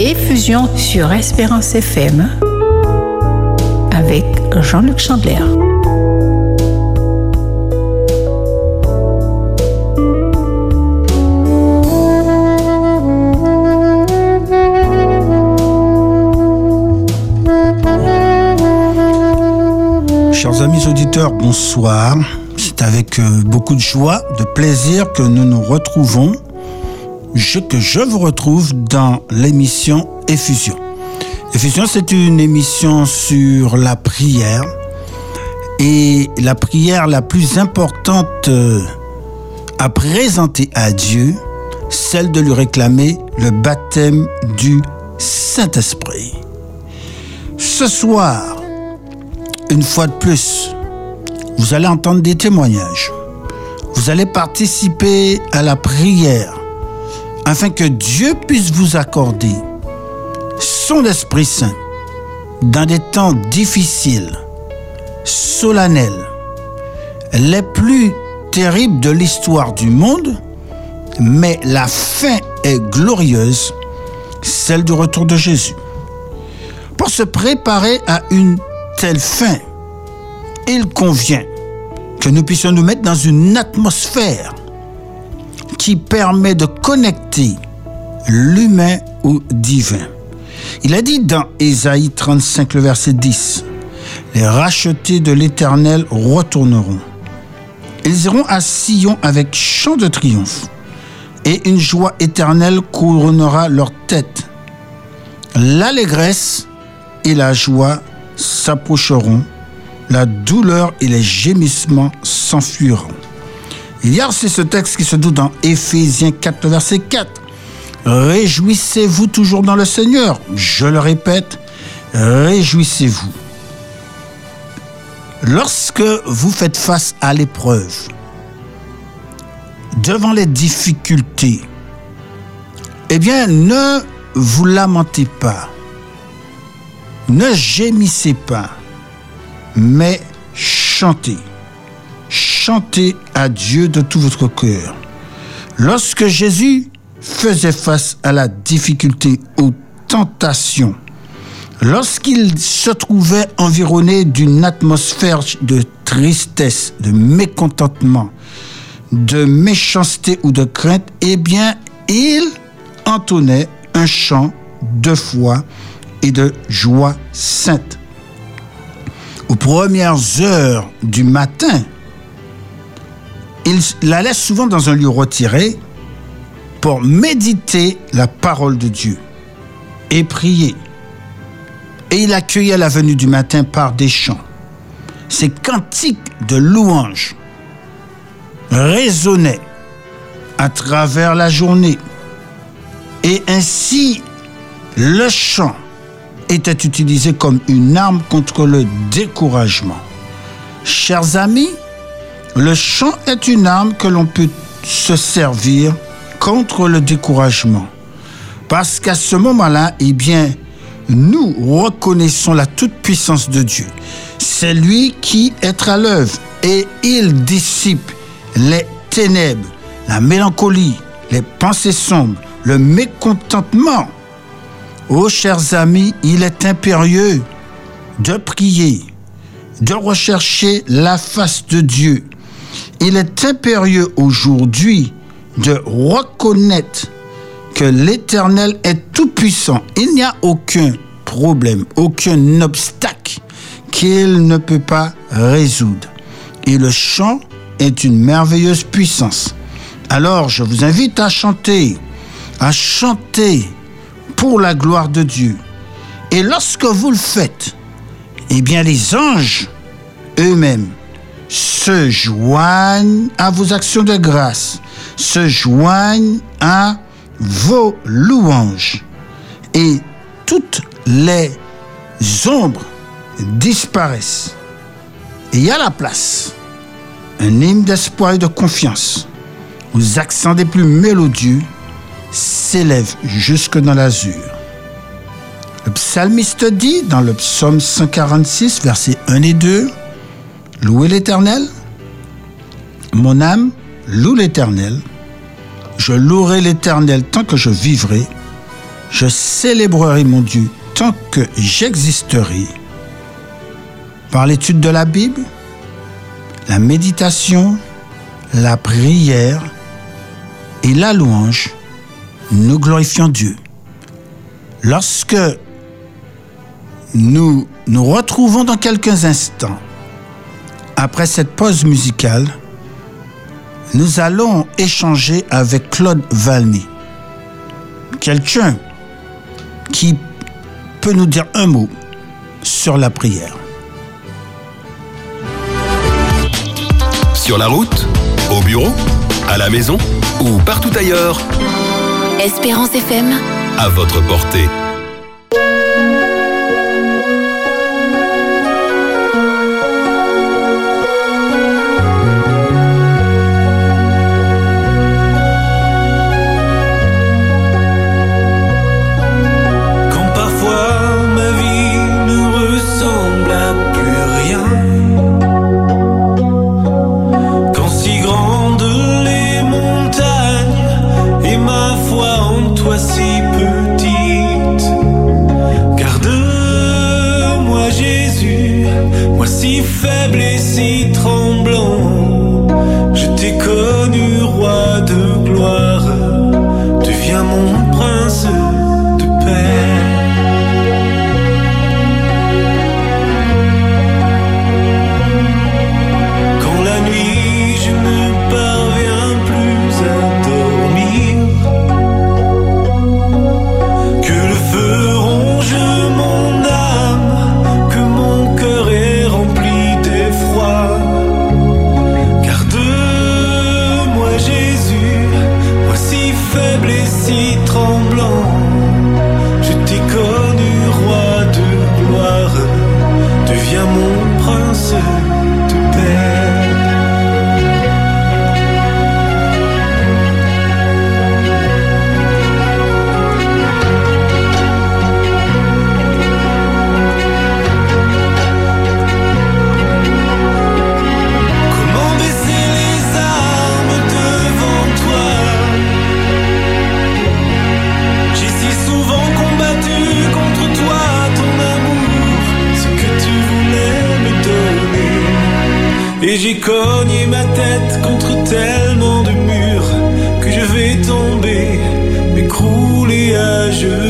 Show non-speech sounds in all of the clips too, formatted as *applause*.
Effusion sur Espérance FM avec Jean-Luc Chandler. Chers amis auditeurs, bonsoir. C'est avec euh, beaucoup de joie, de plaisir que nous nous retrouvons, que je vous retrouve dans l'émission Effusion. Effusion, c'est une émission sur la prière et la prière la plus importante euh, à présenter à Dieu, celle de lui réclamer le baptême du Saint-Esprit. Ce soir, une fois de plus, vous allez entendre des témoignages. Vous allez participer à la prière afin que Dieu puisse vous accorder son Esprit Saint dans des temps difficiles, solennels, les plus terribles de l'histoire du monde, mais la fin est glorieuse, celle du retour de Jésus. Pour se préparer à une telle fin, il convient que nous puissions nous mettre dans une atmosphère qui permet de connecter l'humain au divin. Il a dit dans Ésaïe 35, le verset 10, Les rachetés de l'Éternel retourneront. Ils iront à Sion avec chant de triomphe, et une joie éternelle couronnera leur tête. L'allégresse et la joie s'approcheront, la douleur et les gémissements s'enfuiront. Il y a aussi ce texte qui se doute dans Éphésiens 4, verset 4. Réjouissez-vous toujours dans le Seigneur. Je le répète, réjouissez-vous. Lorsque vous faites face à l'épreuve, devant les difficultés, eh bien, ne vous lamentez pas ne gémissez pas, mais chantez. Chantez à Dieu de tout votre cœur. Lorsque Jésus faisait face à la difficulté, aux tentations, lorsqu'il se trouvait environné d'une atmosphère de tristesse, de mécontentement, de méchanceté ou de crainte, eh bien, il entonnait un chant de foi et de joie sainte. Aux premières heures du matin, il allait souvent dans un lieu retiré pour méditer la parole de Dieu et prier. Et il accueillait la venue du matin par des chants. Ces cantiques de louanges résonnaient à travers la journée. Et ainsi, le chant était utilisé comme une arme contre le découragement. Chers amis, le chant est une arme que l'on peut se servir contre le découragement. Parce qu'à ce moment-là, eh bien, nous reconnaissons la toute-puissance de Dieu. C'est lui qui est à l'œuvre et il dissipe les ténèbres, la mélancolie, les pensées sombres, le mécontentement Oh, chers amis, il est impérieux de prier, de rechercher la face de Dieu. Il est impérieux aujourd'hui de reconnaître que l'Éternel est tout-puissant. Il n'y a aucun problème, aucun obstacle qu'il ne peut pas résoudre. Et le chant est une merveilleuse puissance. Alors, je vous invite à chanter, à chanter pour la gloire de Dieu. Et lorsque vous le faites, eh bien les anges eux-mêmes se joignent à vos actions de grâce, se joignent à vos louanges. Et toutes les ombres disparaissent. Et a la place, un hymne d'espoir et de confiance, aux accents des plus mélodieux s'élève jusque dans l'azur. Le psalmiste dit dans le psaume 146, versets 1 et 2, Louez l'Éternel, mon âme loue l'Éternel, je louerai l'Éternel tant que je vivrai, Je célébrerai mon Dieu tant que j'existerai. Par l'étude de la Bible, la méditation, la prière et la louange, nous glorifions Dieu. Lorsque nous nous retrouvons dans quelques instants, après cette pause musicale, nous allons échanger avec Claude Valmy, quelqu'un qui peut nous dire un mot sur la prière. Sur la route, au bureau, à la maison ou partout ailleurs, Espérance FM. à votre portée. J'ai cogné ma tête contre tellement de murs que je vais tomber, m'écrouler à genoux.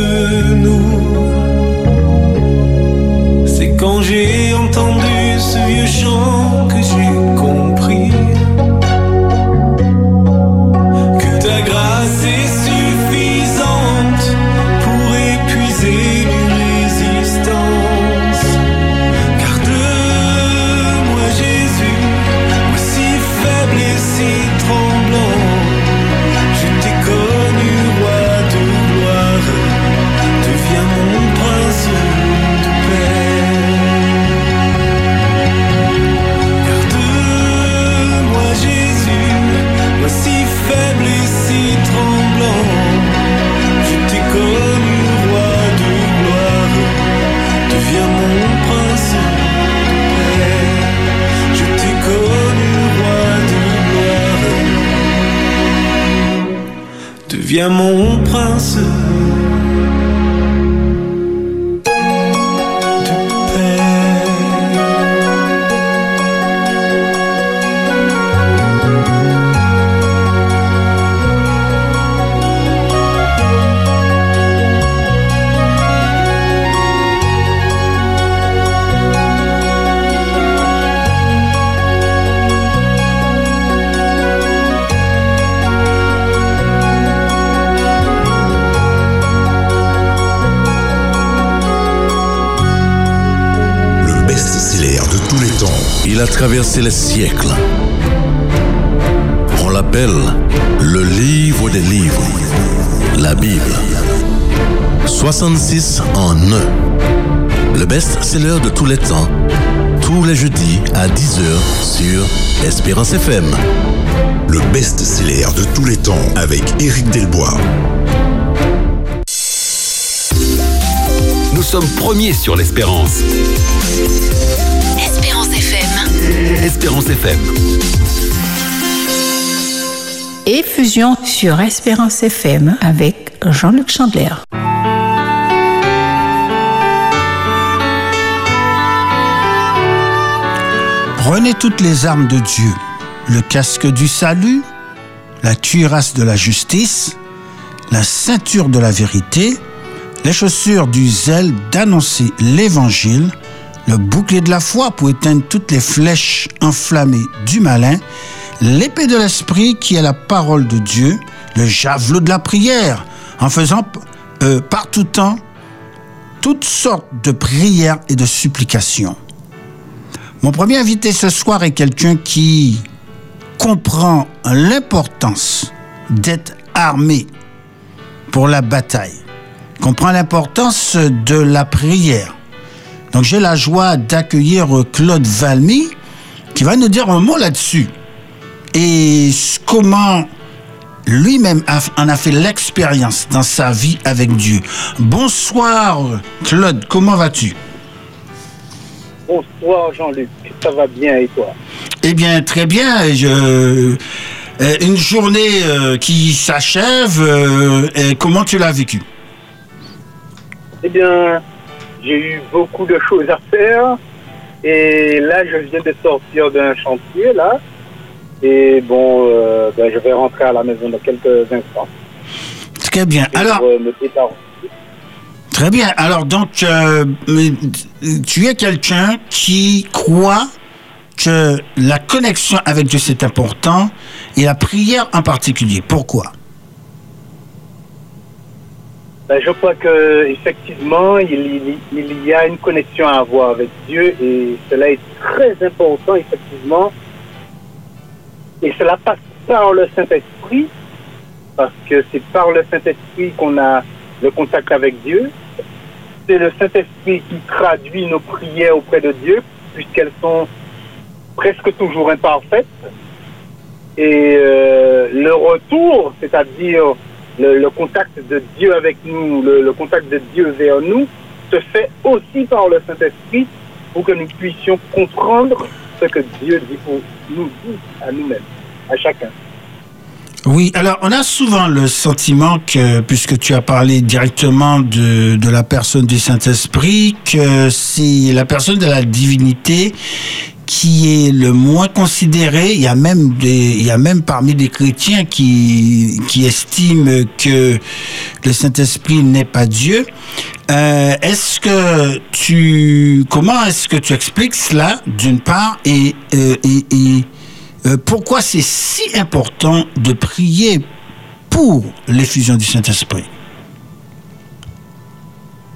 Traversé les siècles. On l'appelle le livre des livres, la Bible. 66 en un. Le best-seller de tous les temps, tous les jeudis à 10h sur Espérance FM. Le best-seller de tous les temps avec Éric Delbois. Nous sommes premiers sur l'espérance. Espérance FM. Et fusion sur Espérance FM avec Jean-Luc Chandler. Prenez toutes les armes de Dieu, le casque du salut, la cuirasse de la justice, la ceinture de la vérité, les chaussures du zèle d'annoncer l'évangile, le bouclier de la foi pour éteindre toutes les flèches enflammées du malin, l'épée de l'esprit qui est la parole de Dieu, le javelot de la prière, en faisant euh, par tout temps toutes sortes de prières et de supplications. Mon premier invité ce soir est quelqu'un qui comprend l'importance d'être armé pour la bataille, comprend l'importance de la prière. Donc j'ai la joie d'accueillir Claude Valmy qui va nous dire un mot là-dessus et comment lui-même en a fait l'expérience dans sa vie avec Dieu. Bonsoir Claude, comment vas-tu? Bonsoir Jean-Luc, ça va bien et toi? Eh bien, très bien. Je, euh, une journée euh, qui s'achève. euh, comment tu l'as vécu? Eh bien, j'ai eu beaucoup de choses à faire et là je viens de sortir d'un chantier là et bon, euh, ben, je vais rentrer à la maison dans quelques instants. Très bien. Et Alors, pour, euh, me très bien. Alors, donc, euh, tu es quelqu'un qui croit que la connexion avec Dieu c'est important et la prière en particulier. Pourquoi? Ben, je crois que effectivement il, y a une connexion à avoir avec Dieu et cela est très important effectivement. Et cela passe par le Saint-Esprit parce que c'est par le Saint-Esprit qu'on a le contact avec Dieu. C'est le Saint-Esprit qui traduit nos prières auprès de Dieu puisqu'elles sont presque toujours imparfaites. Et euh, le retour, c'est-à-dire le, contact de Dieu avec nous, le, contact de Dieu vers nous, se fait aussi par le Saint-Esprit pour que nous puissions comprendre ce que Dieu dit pour nous, à nous-mêmes, à chacun. Oui, alors on a souvent le sentiment que, puisque tu as parlé directement de, de la personne du Saint-Esprit, que c'est la personne de la divinité qui est le moins considérée. Il y a même des, il y a même parmi les chrétiens qui, qui estiment que le Saint-Esprit n'est pas Dieu. Euh, est-ce que tu, comment est-ce que tu expliques cela d'une part et, euh, et, euh, pourquoi c'est si important de prier pour l'effusion du Saint-Esprit?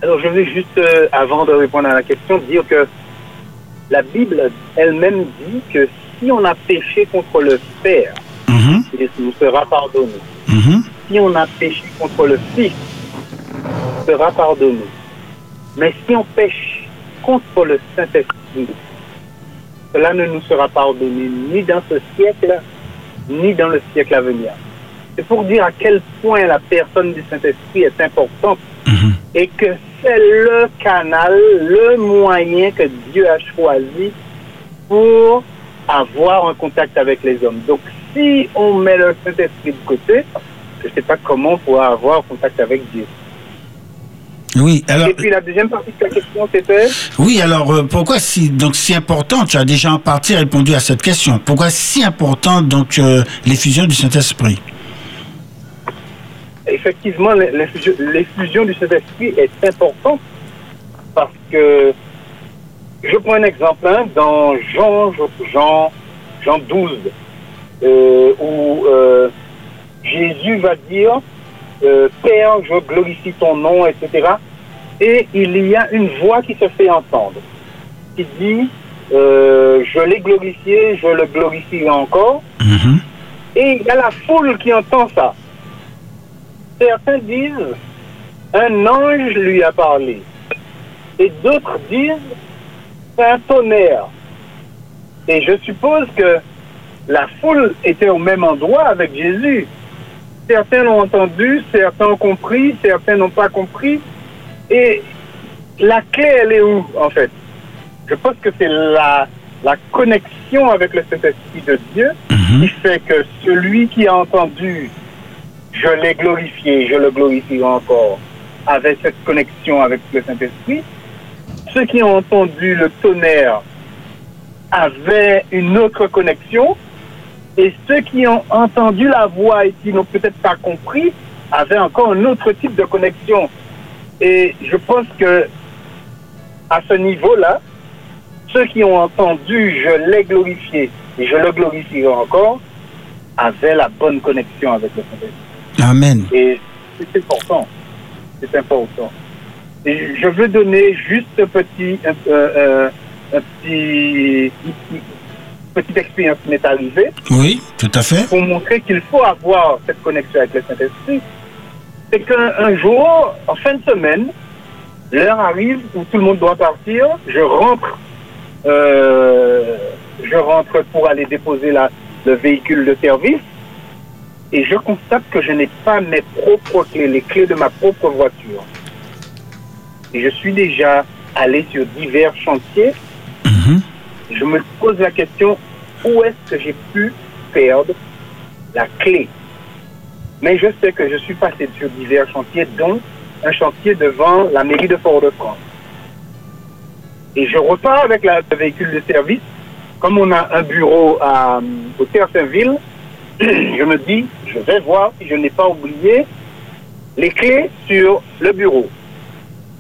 Alors je vais juste, avant de répondre à la question, dire que la Bible elle-même dit que si on a péché contre le Père, Mhm, il nous sera pardonné. mhm. si on a péché contre le Fils, il sera pardonné. Mais si on pêche contre le Saint-Esprit, cela ne nous sera pardonné ni dans ce siècle, ni dans le siècle à venir. C'est pour dire à quel point la personne du Saint-Esprit est importante Mhm. Et que c'est le canal, le moyen que Dieu a choisi pour avoir un contact avec les hommes. Donc, si on met le Saint-Esprit de côté, je ne sais pas comment on pourra avoir contact avec Dieu. Oui, alors, Et puis la deuxième partie de la question, c'était? Oui, alors euh, pourquoi si donc si important Tu as déjà en partie répondu à cette question. Pourquoi si important donc euh, l'effusion du Saint-Esprit? Effectivement l'effusion du Saint-Esprit est importante parce que je prends un exemple hein, dans Jean, Jean, Jean 12, euh, où euh, Jésus va dire euh, Père, je glorifie ton nom, etc. Et il y a une voix qui se fait entendre, qui dit Je l'ai glorifié, je le glorifierai encore. Mhm. Et il y a la foule qui entend ça. Certains disent un ange lui a parlé. Et d'autres disent c'est un tonnerre. Et je suppose que la foule était au même endroit avec Jésus. Certains l'ont entendu, certains ont compris, certains n'ont pas compris. Et la clé, elle est où, en fait? Je pense que c'est la, la connexion avec le Saint-Esprit de Dieu qui fait que celui qui a entendu je l'ai glorifié, je le glorifierai encore, avec cette connexion avec le Saint-Esprit. Ceux qui ont entendu le tonnerre avaient une autre connexion et ceux qui ont entendu la voix et qui n'ont peut-être pas compris avaient encore un autre type de connexion. Et je pense que à ce niveau-là, ceux qui ont entendu, je l'ai glorifié et je le glorifierai encore, avaient la bonne connexion avec le Saint-Esprit. Amen. Et c'est important. C'est important. Et je veux donner juste un petit, un, euh, euh, un petit, une petite expérience qui m'est arrivée Oui, tout à fait. pour montrer qu'il faut avoir cette connexion avec le Saint-Esprit. C'est qu'un un jour, en fin de semaine, l'heure arrive où tout le monde doit partir. Je rentre, euh, je rentre pour aller déposer la, le véhicule de service et je constate que je n'ai pas mes propres clés, les clés de ma propre voiture. Et je suis déjà allé sur divers chantiers. Je me pose la question, où est-ce que j'ai pu perdre la clé? Mais je sais que je suis passé sur divers chantiers, dont un chantier devant la mairie de Fort-de-France. Et je repars avec la- le véhicule de service. Comme on a un bureau à, au Terre-Saint-Ville, *clears throat* je me dis, je vais voir si je n'ai pas oublié les clés sur le bureau.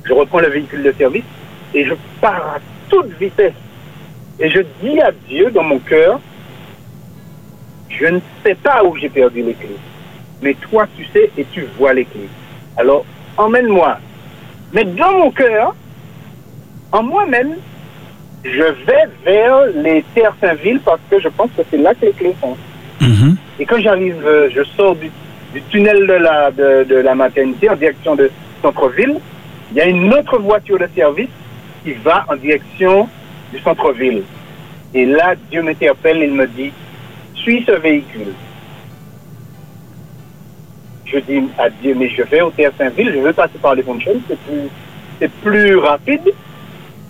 Je reprends le véhicule de service et je pars à toute vitesse. Et je dis à Dieu dans mon cœur, je ne sais pas où j'ai perdu les clés. Mais toi, tu sais et tu vois les clés. Alors, emmène-moi. Mais dans mon cœur, en moi-même, je vais vers les terres Saint-Ville parce que je pense que c'est là que les clés sont. Mhm. Et quand j'arrive, euh, je sors du, tunnel de la, maternité en direction de centre-ville. Il y a une autre voiture de service qui va en direction du centre-ville. Et là, Dieu m'interpelle, il me dit, suis ce véhicule. Je dis à Dieu, mais je vais au Terre Saint-Ville, je veux passer par les fonctions, c'est plus, c'est plus rapide.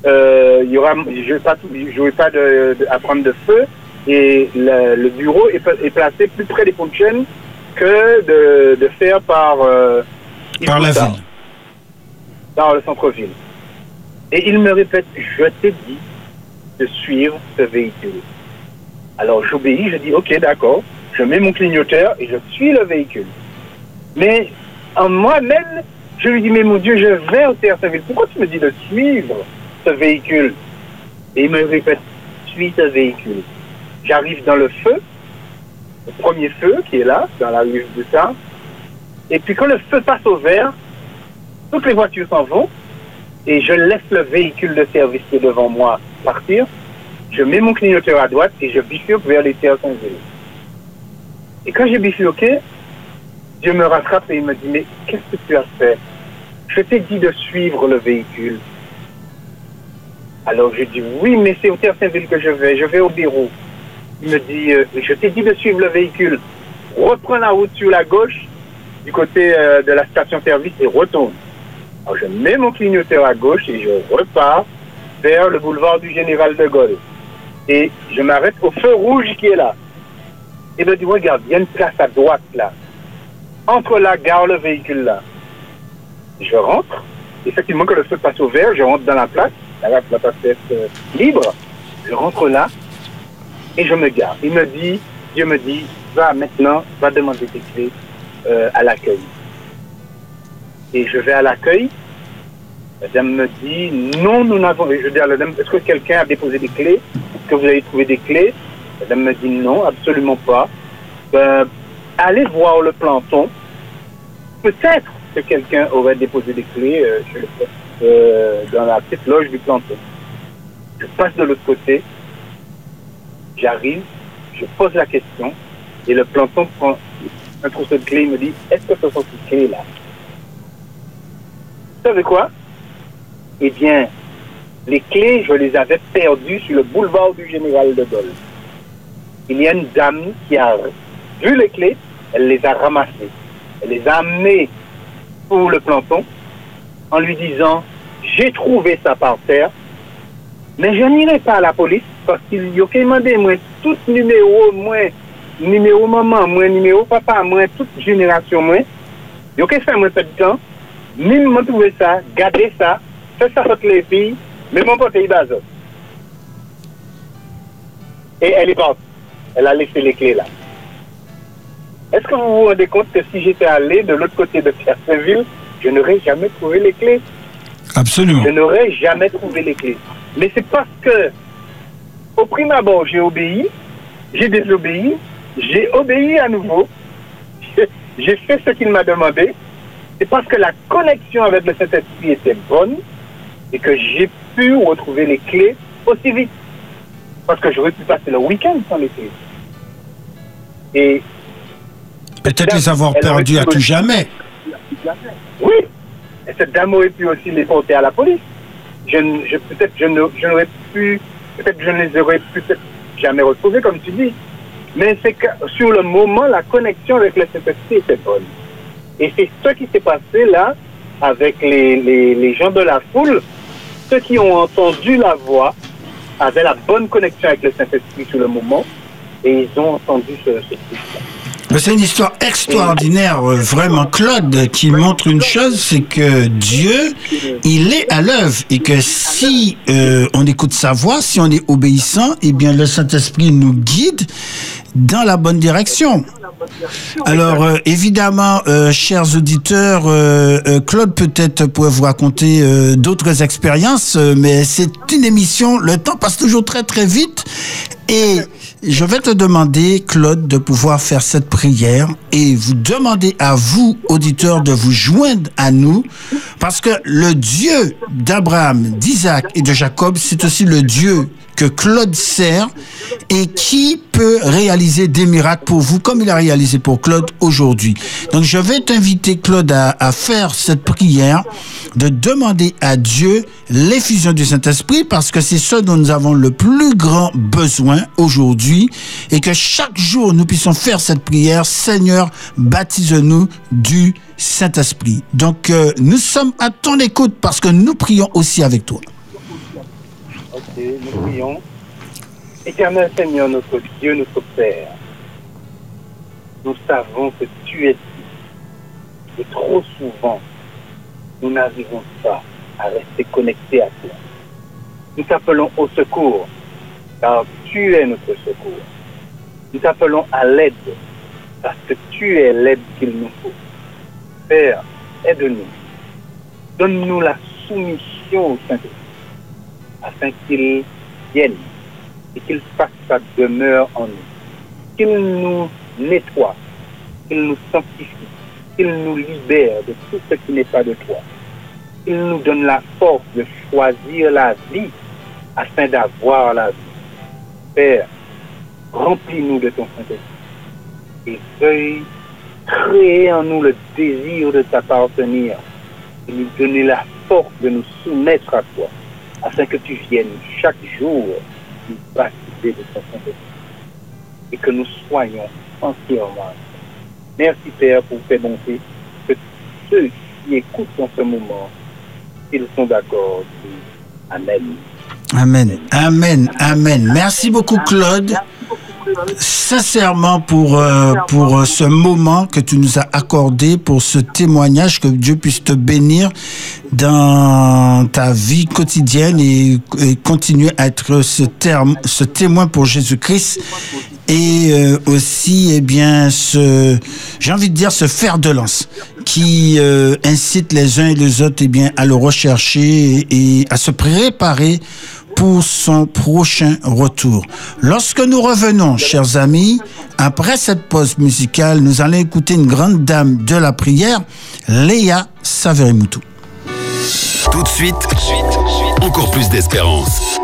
Euh, il y aura, je vais pas, je vais pas de, prendre de feu et le, le bureau est, placé plus près des fonctions que de, de faire par euh, Par la ville. par le centre-ville. Et il me répète, je t'ai dit de suivre ce véhicule. Alors j'obéis, je dis ok d'accord, je mets mon clignoteur et je suis le véhicule. Mais en moi-même, je lui dis mais mon Dieu, je vais au Terre Saint-Ville. Pourquoi tu me dis de suivre ce véhicule? Et il me répète, suis ce véhicule. J'arrive dans le feu, le premier feu qui est là, dans la rue de. Et puis quand le feu passe au vert, toutes les voitures s'en vont et je laisse le véhicule de service qui est devant moi partir. Je mets mon clignoteur à droite et je bifurque vers les terres Saint-Ville. Et quand j'ai bifurqué, Dieu me rattrape et il me dit, mais qu'est-ce que tu as fait? Je t'ai dit de suivre le véhicule. Alors je dis, oui, mais c'est au Terre Saint-Ville que je vais, je vais au bureau. Il me dit, euh, je t'ai dit de suivre le véhicule. Reprends la route sur la gauche, du côté euh, de la station-service et retourne. Alors je mets mon clignoteur à gauche et je repars vers le boulevard du Général de Gaulle. Et je m'arrête au feu rouge qui est là. Et me dit, regarde, il y a une place à droite là. Entre la gare, le véhicule là. Je rentre. Effectivement, quand le feu passe au vert, je rentre dans la place. La place être euh, libre. Je rentre là et je me gare. Il me dit, Dieu me dit, va maintenant, va demander tes clés euh, à l'accueil. Et je vais à l'accueil. La dame me dit, non, nous n'avons... Je dis à la dame, est-ce que quelqu'un a déposé des clés? Est-ce que vous avez trouvé des clés? La dame me dit, non, absolument pas. Ben, allez voir le planton. Peut-être que quelqu'un aurait déposé des clés euh, euh, dans la petite loge du planton. Je passe de l'autre côté. J'arrive, je pose la question et le planton prend un trousseau de clés. Il me dit, est-ce que ce sont ces clés-là? Vous savez quoi? Eh bien, les clés, je les avais perdues sur le boulevard du Général de Gaulle. Il y a une dame qui a vu les clés, elle les a ramassées. Elle les a amenées pour le planton en lui disant J'ai trouvé ça par terre, mais je n'irai pas à la police parce qu'il y a demandé moi tout numéro, moi, numéro maman, moi, numéro papa, moi, toute génération, moi. Il y a fait moi peu de temps, même moi trouvé ça, garder ça, fait ça contre les filles, mais mon pote il bazar. Et elle est partie. Elle a laissé les clés là. Est-ce que vous vous rendez compte que si j'étais allé de l'autre côté de Pierreville, je n'aurais jamais trouvé les clés? Absolument. Je n'aurais jamais trouvé les clés. Mais c'est parce que, au prime abord, j'ai obéi, j'ai désobéi, j'ai obéi à nouveau, *laughs* j'ai- fait ce qu'il m'a demandé. C'est parce que la connexion avec le Saint-Esprit était bonne et que j'ai pu retrouver les clés aussi vite. Parce que j'aurais pu passer le week-end sans les clés. Et Peut-être les avoir perdus à tout jamais. Oui, et cette dame aurait pu aussi les porter à la police. Je, peut-être je je n'aurais pu, peut-être je ne les aurais peut-être jamais retrouvés, comme tu dis. Mais c'est que sur le moment, la connexion avec le Saint-Esprit était bonne. Et c'est ce qui s'est passé là avec les, les, les gens de la foule. Ceux qui ont entendu la voix avaient la bonne connexion avec le Saint-Esprit sur le moment et ils ont entendu ce, ce truc-là. C'est une histoire extraordinaire, vraiment, Claude, qui montre une chose, c'est que Dieu, il est à l'œuvre et que si euh, on écoute sa voix, si on est obéissant, eh bien le Saint-Esprit nous guide dans la bonne direction. Alors euh, évidemment, euh, chers auditeurs, euh, Claude peut-être pourrait vous raconter d'autres expériences, mais c'est une émission, le temps passe toujours très très vite et je vais te demander, Claude, de pouvoir faire cette prière et vous demander à vous, auditeurs, de vous joindre à nous, parce que le Dieu d'Abraham, d'Isaac et de Jacob, c'est aussi le Dieu que Claude sert et qui peut réaliser des miracles pour vous comme il a réalisé pour Claude aujourd'hui. Donc je vais t'inviter Claude à, faire cette prière de demander à Dieu l'effusion du Saint-Esprit parce que c'est ce dont nous avons le plus grand besoin aujourd'hui et que chaque jour nous puissions faire cette prière Seigneur baptise-nous du Saint-Esprit. Donc euh, nous sommes à ton écoute parce que nous prions aussi avec toi. Ok, nous prions. Éternel Seigneur, notre Dieu, notre Père, nous savons que tu es ici. Et trop souvent, nous n'arrivons pas à rester connectés à toi. Nous t'appelons au secours, car tu es notre secours. Nous t'appelons à l'aide, parce que tu es l'aide qu'il nous faut. Père, aide-nous. Donne-nous la soumission au Saint-Esprit afin qu'il vienne et qu'il fasse sa demeure en nous. Qu'il nous nettoie, qu'il nous sanctifie, qu'il nous libère de tout ce qui n'est pas de toi. Qu'il nous donne la force de choisir la vie afin d'avoir la vie. Père, remplis-nous de ton Saint-Esprit et veuille créer en nous le désir de t'appartenir et nous donner la force de nous soumettre à toi afin que tu viennes chaque jour nous baptiser de ton Saint-Esprit et que nous soyons entièrement. Merci Père pour tes bontés, que ceux qui écoutent en ce moment, ils sont d'accord. Amen. Amen, amen, amen. Merci beaucoup Claude. Sincèrement pour euh, pour euh, ce moment que tu nous as accordé, pour ce témoignage, que Dieu puisse te bénir dans ta vie quotidienne et, continuer à être ce terme, ce témoin pour Jésus-Christ et euh, aussi eh bien ce j'ai envie de dire ce fer de lance qui incite les uns et les autres eh bien à le rechercher et à se préparer pour son prochain retour. Lorsque nous revenons, chers amis, après cette pause musicale, nous allons écouter une grande dame de la prière, Léa Saverimutu. Tout de suite, encore plus d'espérance.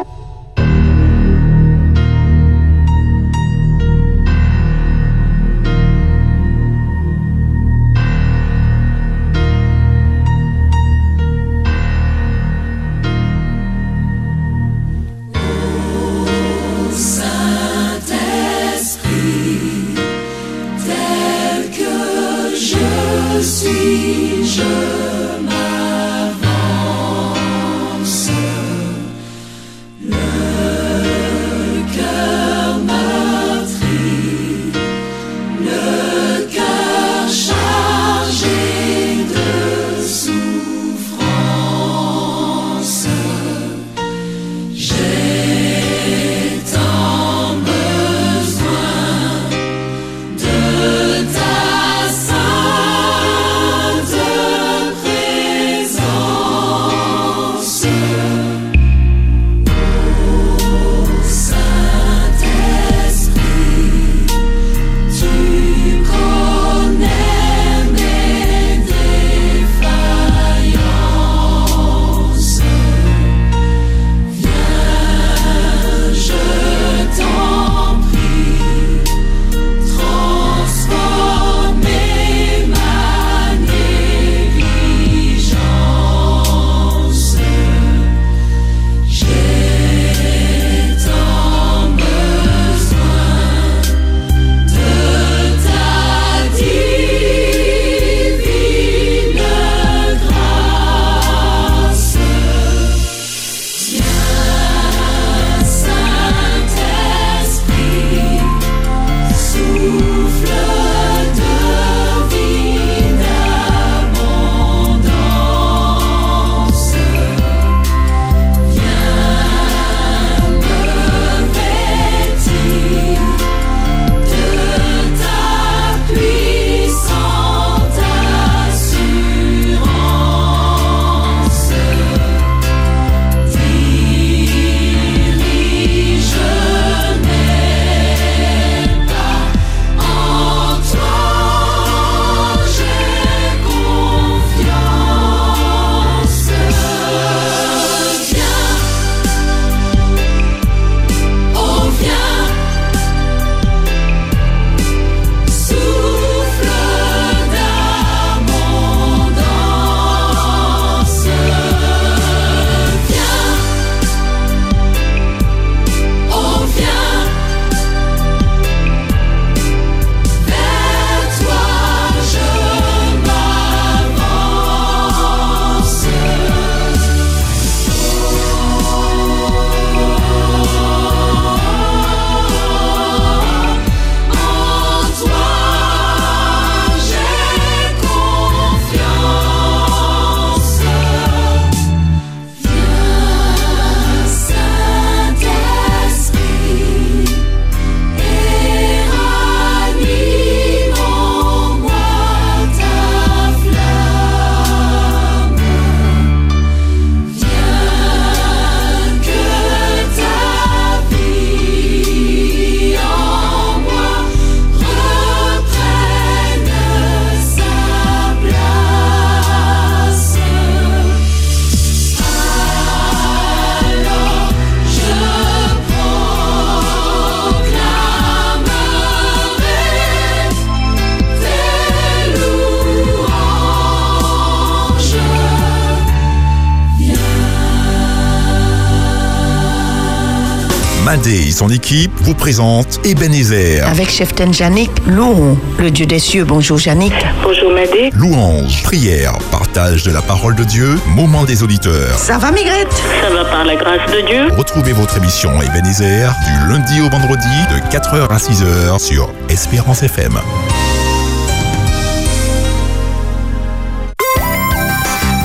Madé et son équipe vous présentent Ebenezer. Avec Chef Janik, louons le Dieu des cieux. Bonjour Janik. Bonjour Madé. Louange, prière, partage de la parole de Dieu, moment des auditeurs. Ça va Migrette? Ça va par la grâce de Dieu Retrouvez votre émission Ebenezer du lundi au vendredi de 4h à 6h sur Espérance FM.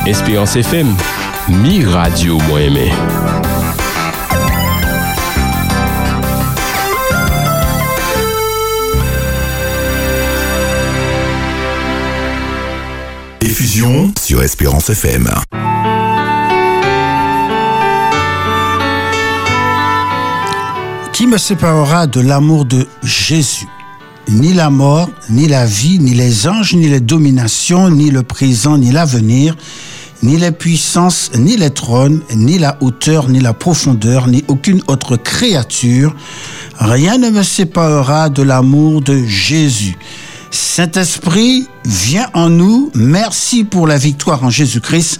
Espérance FM, mi radio moi aimé. Sur Espérance FM. Qui me séparera de l'amour de Jésus? Ni la mort, ni la vie, ni les anges, ni les dominations, ni le présent, ni l'avenir, ni les puissances, ni les trônes, ni la hauteur, ni la profondeur, ni aucune autre créature. Rien ne me séparera de l'amour de Jésus. Saint-Esprit, viens en nous. Merci pour la victoire en Jésus-Christ,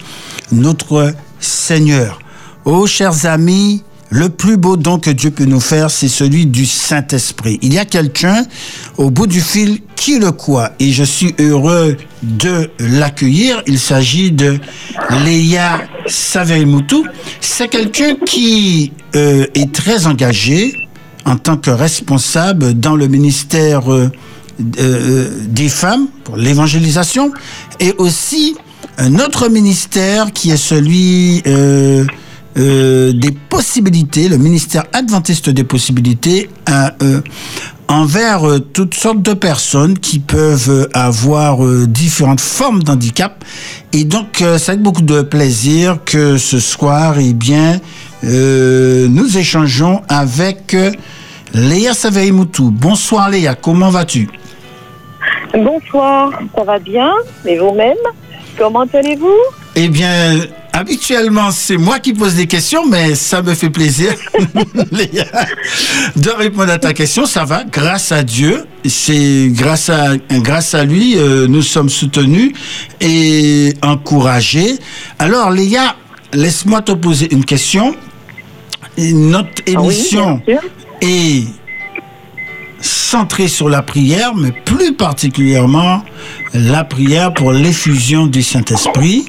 notre Seigneur. Oh, chers amis, le plus beau don que Dieu peut nous faire, c'est celui du Saint-Esprit. Il y a quelqu'un au bout du fil qui le croit et je suis heureux de l'accueillir. Il s'agit de Léa Saverimoutou. C'est quelqu'un qui euh, est très engagé en tant que responsable dans le ministère euh, des femmes pour l'évangélisation et aussi un autre ministère qui est celui euh, euh, des possibilités, le ministère adventiste des possibilités, euh, envers euh, toutes sortes de personnes qui peuvent euh, avoir euh, différentes formes d'handicap. Et donc, euh, c'est avec beaucoup de plaisir que ce soir, eh bien, euh, nous échangeons avec euh, Léa Saverimoutou. Bonsoir Léa, comment vas-tu? Bonsoir, ça va bien Et vous-même Comment allez-vous? Eh bien, habituellement, c'est moi qui pose des questions, mais ça me fait plaisir, *laughs* Léa, de répondre à ta question. Ça va, grâce à Dieu. C'est grâce à, grâce à lui, euh, nous sommes soutenus et encouragés. Alors, Léa, laisse-moi te poser une question. Notre émission bien sûr. est centrée sur la prière, mais plus particulièrement la prière pour l'effusion du Saint-Esprit.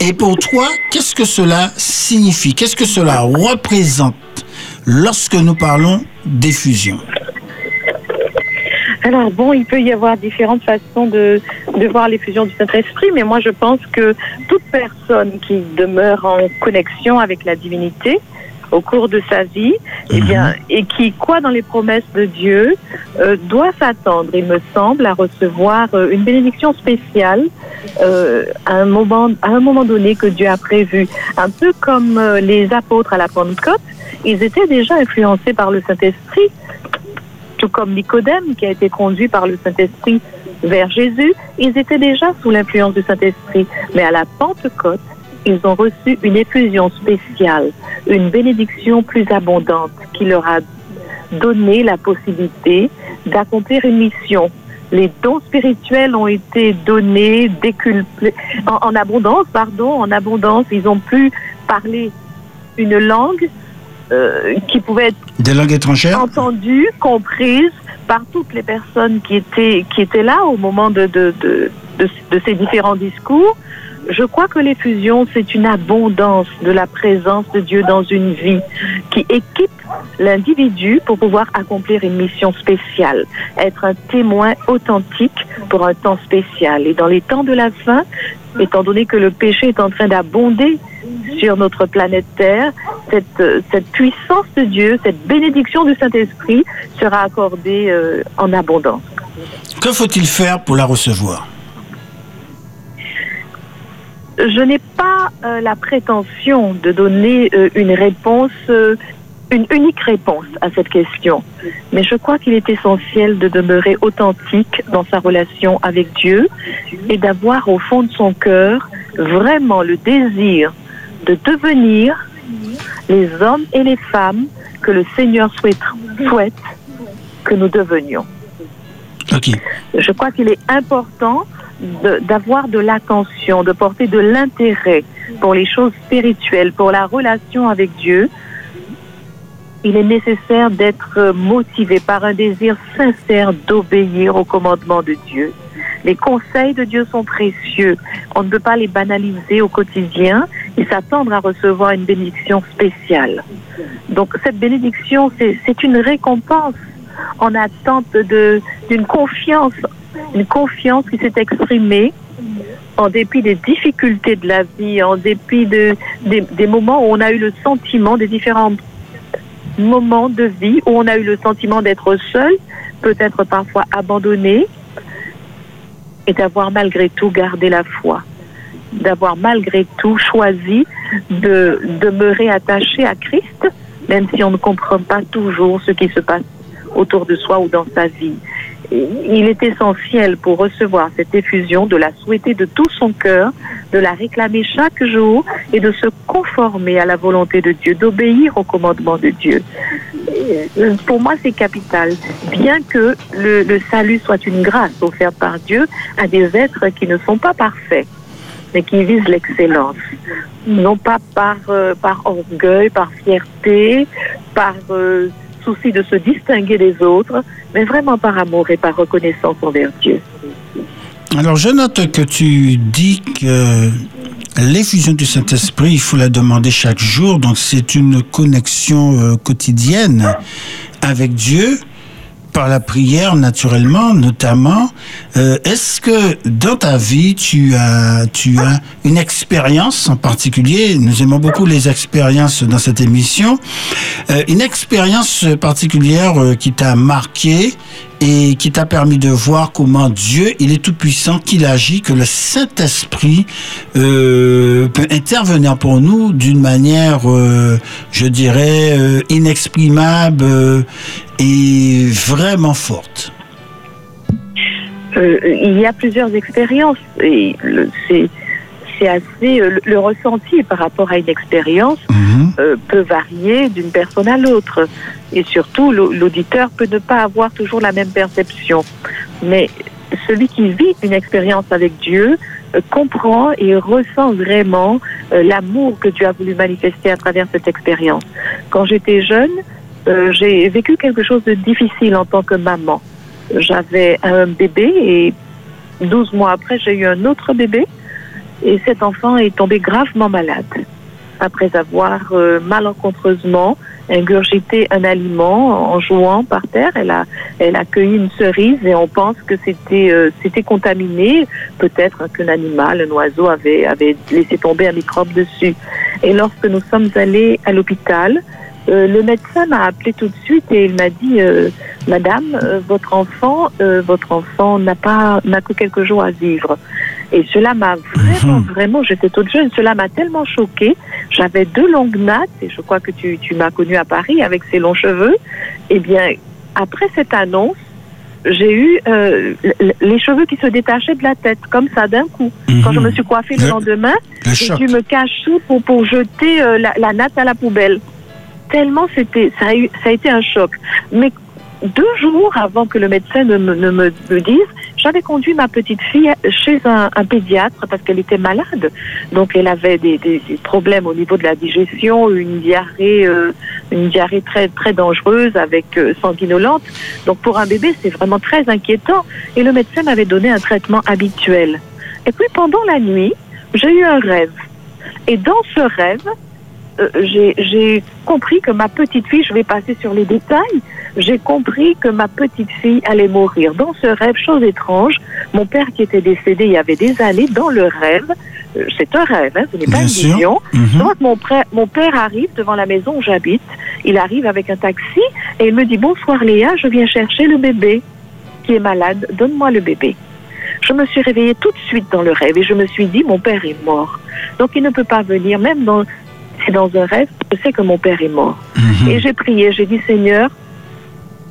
Et pour toi, qu'est-ce que cela signifie? Qu'est-ce que cela représente lorsque nous parlons d'effusion? Alors bon, il peut y avoir différentes façons de voir l'effusion du Saint-Esprit, mais moi je pense que toute personne qui demeure en connexion avec la divinité au cours de sa vie, eh bien, et qui croit dans les promesses de Dieu, euh, doit s'attendre, il me semble, à recevoir euh, une bénédiction spéciale euh, à, un moment, à un moment donné que Dieu a prévu. Un peu comme euh, les apôtres à la Pentecôte, ils étaient déjà influencés par le Saint-Esprit tout comme Nicodème qui a été conduit par le Saint-Esprit vers Jésus, ils étaient déjà sous l'influence du Saint-Esprit. Mais à la Pentecôte, ils ont reçu une effusion spéciale, une bénédiction plus abondante qui leur a donné la possibilité d'accomplir une mission. Les dons spirituels ont été donnés, en, en abondance, pardon, en abondance. Ils ont pu parler une langue euh, qui pouvait être Des langues étrangères? entendue, comprise par toutes les personnes qui étaient, qui étaient là au moment de, de, de, de ces différents discours. Je crois que l'effusion, c'est une abondance de la présence de Dieu dans une vie qui équipe l'individu pour pouvoir accomplir une mission spéciale, être un témoin authentique pour un temps spécial. Et dans les temps de la fin, étant donné que le péché est en train d'abonder sur notre planète Terre, cette, cette puissance de Dieu, cette bénédiction du Saint-Esprit sera accordée euh, en abondance. Que faut-il faire pour la recevoir? Je n'ai pas euh, la prétention de donner euh, une réponse, euh, une unique réponse à cette question. Mais je crois qu'il est essentiel de demeurer authentique dans sa relation avec Dieu et d'avoir au fond de son cœur vraiment le désir de devenir les hommes et les femmes que le Seigneur souhaite, souhaite que nous devenions. Ok. Je crois qu'il est important d'avoir de l'attention, de porter de l'intérêt pour les choses spirituelles, pour la relation avec Dieu. il est nécessaire d'être motivé par un désir sincère d'obéir au commandement de Dieu. Les conseils de Dieu sont précieux. On ne peut pas les banaliser au quotidien et s'attendre à recevoir une bénédiction spéciale. Donc cette bénédiction, c'est une récompense en attente d'une confiance, une confiance qui s'est exprimée en dépit des difficultés de la vie, en dépit de, des, des moments où on a eu le sentiment, des différents moments de vie où on a eu le sentiment d'être seul, peut-être parfois abandonné, et d'avoir malgré tout gardé la foi, d'avoir malgré tout choisi de demeurer attaché à Christ, même si on ne comprend pas toujours ce qui se passe autour de soi ou dans sa vie. Il est essentiel pour recevoir cette effusion de la souhaiter de tout son cœur, de la réclamer chaque jour et de se conformer à la volonté de Dieu, d'obéir au commandement de Dieu. Pour moi, c'est capital. Bien que le, le salut soit une grâce offerte par Dieu à des êtres qui ne sont pas parfaits, mais qui visent l'excellence. Non pas par, euh, par orgueil, par fierté, par euh, souci de se distinguer des autres, mais vraiment par amour et par reconnaissance envers Dieu. Alors, je note que tu dis que l'effusion du Saint-Esprit, il faut la demander chaque jour. Donc, c'est une connexion euh, quotidienne avec Dieu par la prière, naturellement, notamment. Euh, Est-ce que dans ta vie, tu as, tu as une expérience en particulier Nous aimons beaucoup les expériences dans cette émission. Euh, une expérience particulière euh, qui t'a marqué et qui t'a permis de voir comment Dieu, il est tout puissant, qu'il agit, que le Saint-Esprit peut intervenir pour nous d'une manière, je dirais, inexprimable et vraiment forte. Euh, il y a plusieurs expériences et le- c'est assez euh, le, le ressenti par rapport à une expérience euh, peut varier d'une personne à l'autre et surtout l'au- l'auditeur peut ne pas avoir toujours la même perception mais celui qui vit une expérience avec Dieu euh, comprend et ressent vraiment l'amour que Dieu a voulu manifester à travers cette expérience. Quand j'étais jeune, euh, j'ai vécu quelque chose de difficile en tant que maman. J'avais un bébé et 12 mois après, j'ai eu un autre bébé et cet enfant est tombé gravement malade après avoir euh, malencontreusement ingurgité un aliment en jouant par terre. Elle a, elle a cueilli une cerise et on pense que c'était euh, c'était contaminé. Peut-être qu'un animal, un oiseau avait, avait laissé tomber un microbe dessus. Et lorsque nous sommes allés à l'hôpital, euh, le médecin m'a appelé tout de suite et il m'a dit euh, Madame, euh, votre enfant, votre enfant n'a pas n'a que quelques jours à vivre. Et cela m'a vraiment, vraiment, j'étais toute jeune, cela m'a tellement choquée. J'avais deux longues nattes, et je crois que tu, tu m'as connue à Paris avec ces longs cheveux. Eh bien, après cette annonce, j'ai eu euh, les cheveux qui se détachaient de la tête, comme ça d'un coup. Quand je me suis coiffée le, Le- lendemain, le j'ai dû me cacher pour, pour jeter euh, la, la natte à la poubelle. Tellement c'était, ça a, été un choc. Mais deux jours avant que le médecin ne me, dise, j'avais conduit ma petite fille chez un, pédiatre parce qu'elle était malade. Donc elle avait des problèmes au niveau de la digestion, une diarrhée, euh, une diarrhée très très dangereuse avec euh, sanguinolente. Donc pour un bébé, c'est vraiment très inquiétant. Et le médecin m'avait donné un traitement habituel. Et puis pendant la nuit, j'ai eu un rêve. Et dans ce rêve, euh, j'ai compris que ma petite fille, je vais passer sur les détails, j'ai compris que ma petite fille allait mourir. Dans ce rêve, chose étrange, mon père qui était décédé il y avait des années, dans le rêve, euh, c'est un rêve, hein, ce n'est pas Bien une sûr. vision. Mhm. Donc mon, mon père arrive devant la maison où j'habite, il arrive avec un taxi et il me dit bonsoir Léa, je viens chercher le bébé qui est malade, donne-moi le bébé. Je me suis réveillée tout de suite dans le rêve et je me suis dit mon père est mort. Donc il ne peut pas venir, même dans, c'est dans un rêve, je sais que mon père est mort. Et j'ai prié, j'ai dit Seigneur,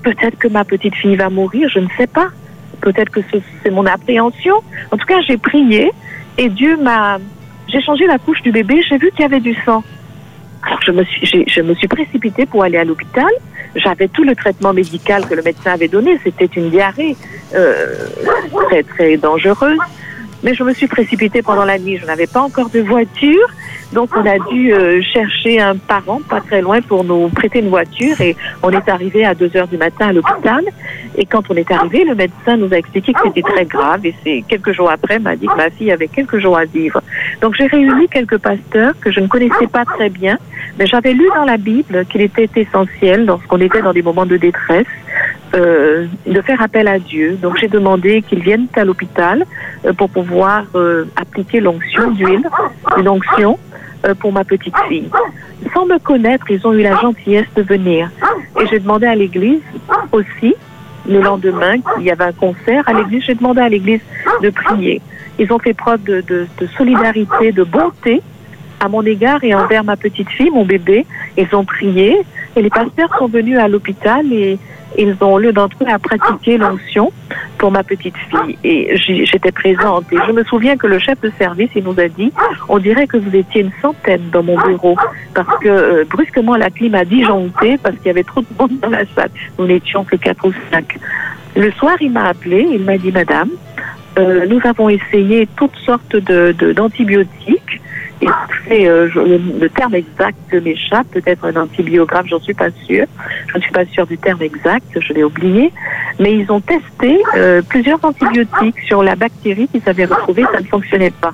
peut-être que ma petite fille va mourir, je ne sais pas. Peut-être que ce- c'est mon appréhension. En tout cas, j'ai prié et Dieu m'a. J'ai changé la couche du bébé, j'ai vu qu'il y avait du sang. Alors je me suis, je me suis précipitée pour aller à l'hôpital. J'avais tout le traitement médical que le médecin avait donné. C'était une diarrhée euh, très très dangereuse. Mais je me suis précipitée pendant la nuit. Je n'avais pas encore de voiture. Donc on a dû euh, chercher un parent pas très loin pour nous prêter une voiture et on est arrivé à 2 heures du matin à l'hôpital. Et quand on est arrivé, le médecin nous a expliqué que c'était très grave et c'est quelques jours après m'a dit que ma fille avait quelques jours à vivre. Donc j'ai réuni quelques pasteurs que je ne connaissais pas très bien, mais j'avais lu dans la Bible qu'il était essentiel lorsqu'on était dans des moments de détresse euh, de faire appel à Dieu. Donc j'ai demandé qu'ils viennent à l'hôpital euh, pour pouvoir euh, appliquer l'onction d'huile, une onction pour ma petite fille. Sans me connaître, ils ont eu la gentillesse de venir. Et j'ai demandé à l'église aussi, le lendemain, qu'il y avait un concert à l'église, j'ai demandé à l'église de prier. Ils ont fait preuve de solidarité, de bonté à mon égard et envers ma petite fille, mon bébé. Ils ont prié et les pasteurs sont venus à l'hôpital et ils ont, lieu d'entre eux, à pratiquer l'onction pour ma petite fille. Et j'étais présente. Et je me souviens que le chef de service, il nous a dit, on dirait que vous étiez une centaine dans mon bureau. Parce que euh, brusquement, la clim a disjoncté parce qu'il y avait trop de monde dans la salle. Nous n'étions que quatre ou cinq. Le soir, il m'a appelé, il m'a dit, Madame, euh, nous avons essayé toutes sortes de- de- euh, le, terme exact m'échappe, peut-être un antibiographe, j'en suis pas sûre. Je ne suis pas sûre du terme exact, je l'ai oublié. Mais ils ont testé euh, plusieurs antibiotiques sur la bactérie qu'ils avaient retrouvée, ça ne fonctionnait pas.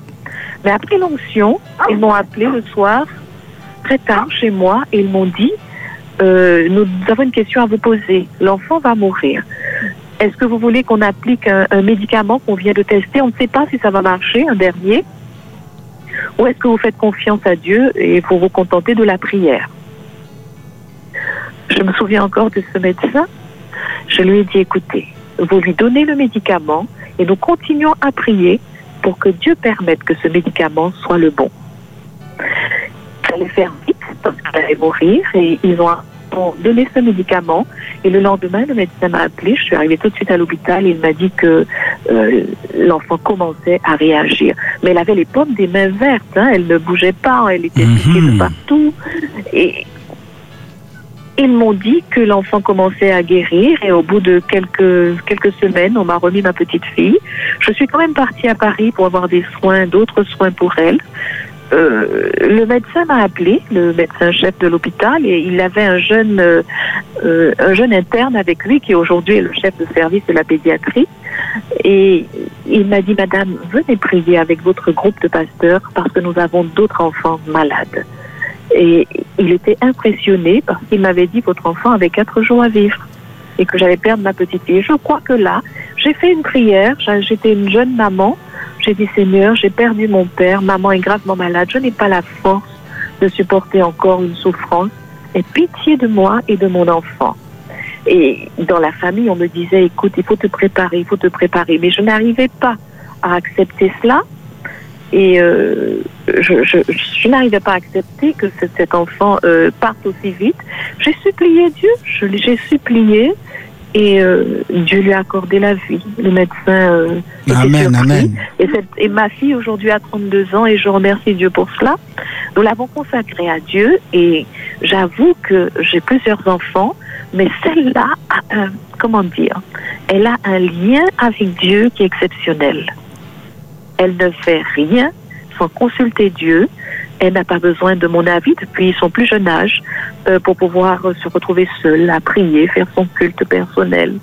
Mais après l'onction, ils m'ont appelé le soir, très tard chez moi, et ils m'ont dit, euh, nous avons une question à vous poser. L'enfant va mourir. Est-ce que vous voulez qu'on applique un médicament qu'on vient de tester? On ne sait pas si ça va marcher, un dernier. Ou est-ce que vous faites confiance à Dieu et vous vous contentez de la prière Je me souviens encore de ce médecin. Je lui ai dit, écoutez, vous lui donnez le médicament et nous continuons à prier pour que Dieu permette que ce médicament soit le bon. Ça allait faire vite parce qu'elle allait mourir et ils ont donné ce médicament. Et le lendemain le médecin m'a appelé, je suis arrivée tout de suite à l'hôpital et il m'a dit que euh, l'enfant commençait à réagir. Mais elle avait les pommes des mains vertes, hein, elle ne bougeait pas, elle était piquée de partout. Et ils m'ont dit que l'enfant commençait à guérir. Et au bout de quelques, quelques semaines, on m'a remis ma petite fille. Je suis quand même partie à Paris pour avoir des soins, d'autres soins pour elle. Euh, le médecin m'a appelé, le médecin-chef de l'hôpital, et il avait un jeune, euh, euh, un jeune interne avec lui qui aujourd'hui est le chef de service de la pédiatrie. Et il m'a dit, Madame, venez prier avec votre groupe de pasteurs parce que nous avons d'autres enfants malades. Et il était impressionné parce qu'il m'avait dit, votre enfant avait quatre jours à vivre et que j'allais perdre ma petite fille. Je crois que là, j'ai fait une prière, j'étais une jeune maman, j'ai dit Seigneur, j'ai perdu mon père, maman est gravement malade, je n'ai pas la force de supporter encore une souffrance. Et pitié de moi et de mon enfant. Et dans la famille, on me disait, écoute, il faut te préparer, il faut te préparer. Mais je n'arrivais pas à accepter cela. Et euh, je, n'arrivais pas à accepter que ce- cet enfant euh, parte aussi vite. J'ai supplié Dieu, j'ai supplié et euh, Dieu lui a accordé la vie. Le médecin euh, Amen, surpris. amen. Et, cette- et ma fille aujourd'hui a 32 ans et je remercie Dieu pour cela. Nous l'avons consacrée à Dieu et j'avoue que j'ai plusieurs enfants, mais celle-là a un, comment dire, elle a un lien avec Dieu qui est exceptionnel. Elle ne fait rien sans consulter Dieu. Elle n'a pas besoin de mon avis depuis son plus jeune âge euh, pour pouvoir euh, se retrouver seule à prier, faire son culte personnel.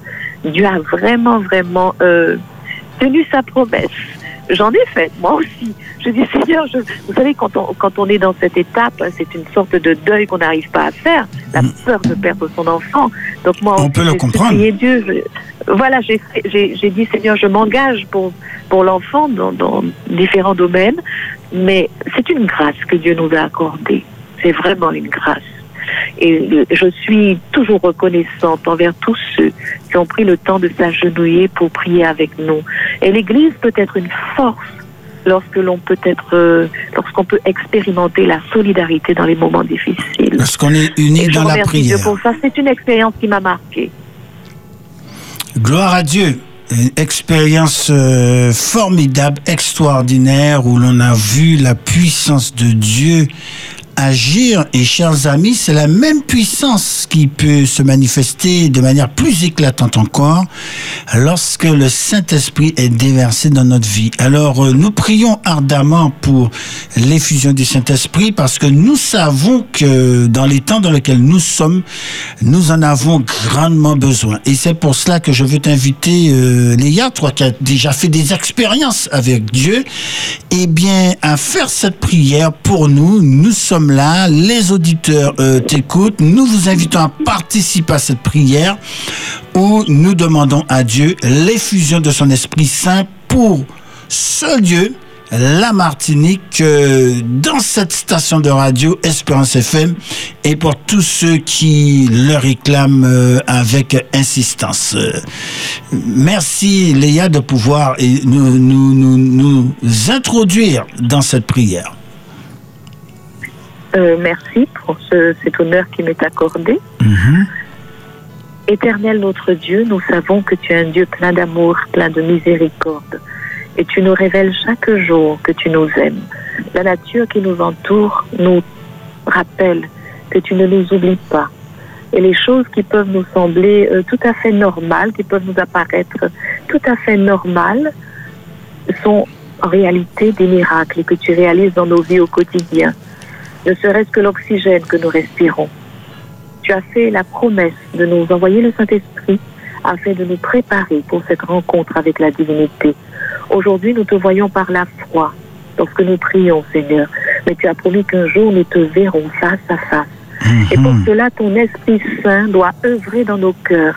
Dieu a vraiment, vraiment euh, tenu sa promesse. J'en ai fait, moi aussi. Je dis, Seigneur, je... vous savez, quand on, quand on est dans cette étape, c'est une sorte de deuil qu'on n'arrive pas à faire, la peur de perdre son enfant. Donc moi, On aussi, peut le comprendre. Dieu. Je- Voilà, j'ai dit, Seigneur, je m'engage pour, pour l'enfant dans, dans différents domaines, mais c'est une grâce que Dieu nous a accordée. C'est vraiment une grâce. Et je suis toujours reconnaissante envers tous ceux qui ont pris le temps de s'agenouiller pour prier avec nous. Et l'Église peut être une force lorsque l'on peut être, euh, lorsqu'on peut expérimenter la solidarité dans les moments difficiles. Lorsqu'on est unis dans la remercie Dieu prière. pour ça. C'est une expérience qui m'a marquée. Gloire à Dieu. Une expérience euh, formidable, extraordinaire, où l'on a vu la puissance de Dieu agir. Et chers amis, c'est la même puissance qui peut se manifester de manière plus éclatante encore lorsque le Saint-Esprit est déversé dans notre vie. Alors, euh, nous prions ardemment pour l'effusion du Saint-Esprit parce que nous savons que dans les temps dans lesquels nous sommes, nous en avons grandement besoin. Et c'est pour cela que je veux t'inviter, euh, Léa, toi qui as déjà fait des expériences avec Dieu, eh bien, à faire cette prière pour nous. Nous sommes là, les auditeurs euh, t'écoutent. Nous vous invitons à participer à cette prière où nous demandons à Dieu l'effusion de son Esprit Saint pour ce lieu, la Martinique, euh, dans cette station de radio Espérance FM et pour tous ceux qui le réclament euh, avec insistance. Merci Léa de pouvoir nous introduire dans cette prière. Euh, merci pour ce- cet honneur qui m'est accordé. Éternel notre Dieu, nous savons que tu es un Dieu plein d'amour, plein de miséricorde. Et tu nous révèles chaque jour que tu nous aimes. La nature qui nous entoure nous rappelle que tu ne nous oublies pas. Et les choses qui peuvent nous sembler euh, tout à fait normales, qui peuvent nous apparaître tout à fait normales, sont en réalité des miracles que tu réalises dans nos vies au quotidien. Ne serait-ce que l'oxygène que nous respirons. Tu as fait la promesse de nous envoyer le Saint-Esprit afin de nous préparer pour cette rencontre avec la divinité. Aujourd'hui, nous te voyons par la foi lorsque nous prions, Seigneur. Mais tu as promis qu'un jour nous te verrons face à face. Et pour cela, ton Esprit Saint doit œuvrer dans nos cœurs.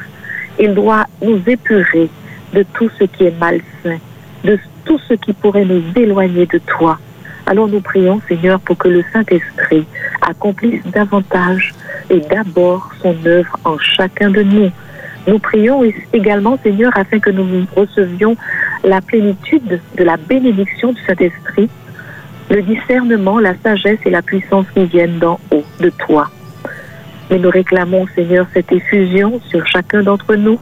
Il doit nous épurer de tout ce qui est malsain, de tout ce qui pourrait nous éloigner de toi. Alors nous prions, Seigneur, pour que le Saint-Esprit accomplisse davantage et d'abord son œuvre en chacun de nous. Nous prions également, Seigneur, afin que nous recevions la plénitude de la bénédiction du Saint-Esprit, le discernement, la sagesse et la puissance qui viennent d'en haut, de toi. Mais nous réclamons, Seigneur, cette effusion sur chacun d'entre nous.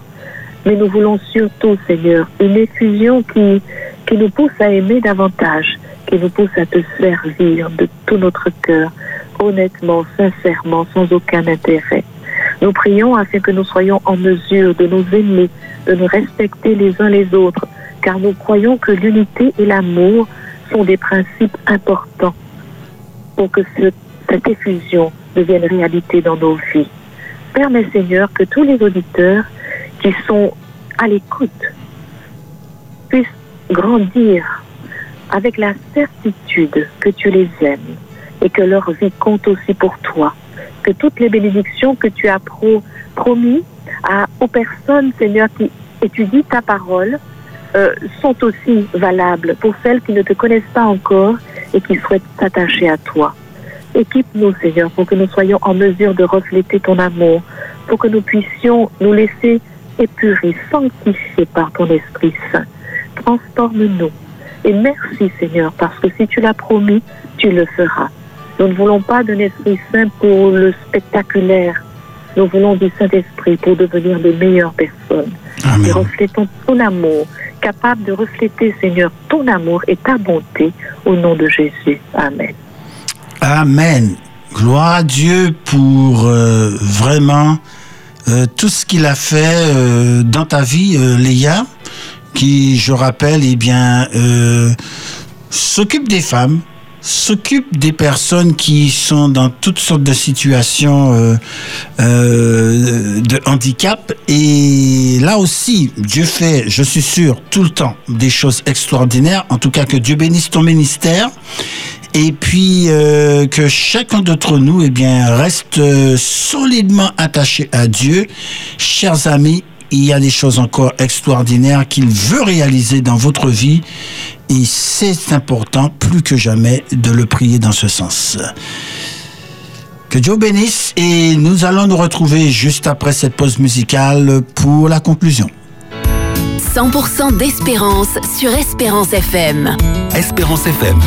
Mais nous voulons surtout, Seigneur, une effusion qui, qui nous pousse à aimer davantage, qui nous pousse à te servir de tout notre cœur, honnêtement, sincèrement, sans aucun intérêt. Nous prions afin que nous soyons en mesure de nous aimer, de nous respecter les uns les autres, car nous croyons que l'unité et l'amour sont des principes importants pour que ce- cette effusion devienne réalité dans nos vies. Permets, Seigneur, que tous les auditeurs qui sont à l'écoute puissent grandir avec la certitude que tu les aimes et que leur vie compte aussi pour toi. Que toutes les bénédictions que tu as pro- promis aux personnes, Seigneur, qui étudient ta parole, euh, sont aussi valables pour celles qui ne te connaissent pas encore et qui souhaitent s'attacher à toi. Équipe-nous, Seigneur, pour que nous soyons en mesure de refléter ton amour, pour que nous puissions nous laisser épurer, sanctifier par ton Esprit Saint. Transforme-nous. Et merci, Seigneur, parce que si tu l'as promis, tu le feras. Nous ne voulons pas d'un Esprit Saint pour le spectaculaire. Nous voulons du Saint-Esprit pour devenir de meilleures personnes. Et reflétons ton amour, capable de refléter, Seigneur, ton amour et ta bonté au nom de Jésus. Amen. Amen. Gloire à Dieu pour euh, vraiment euh, tout ce qu'il a fait euh, dans ta vie, Léa, qui, je rappelle, eh euh, s'occupe des femmes, s'occupe des personnes qui sont dans toutes sortes de situations euh, euh, de handicap. Et là aussi, Dieu fait, je suis sûr, tout le temps des choses extraordinaires. En tout cas, que Dieu bénisse ton ministère. Et puis que chacun d'entre nous eh bien, reste solidement attaché à Dieu. Chers amis, il y a des choses encore extraordinaires qu'il veut réaliser dans votre vie. Et c'est important, plus que jamais, de le prier dans ce sens. Que Dieu bénisse et nous allons nous retrouver juste après cette pause musicale pour la conclusion. 100% d'espérance sur Espérance FM. Espérance FM.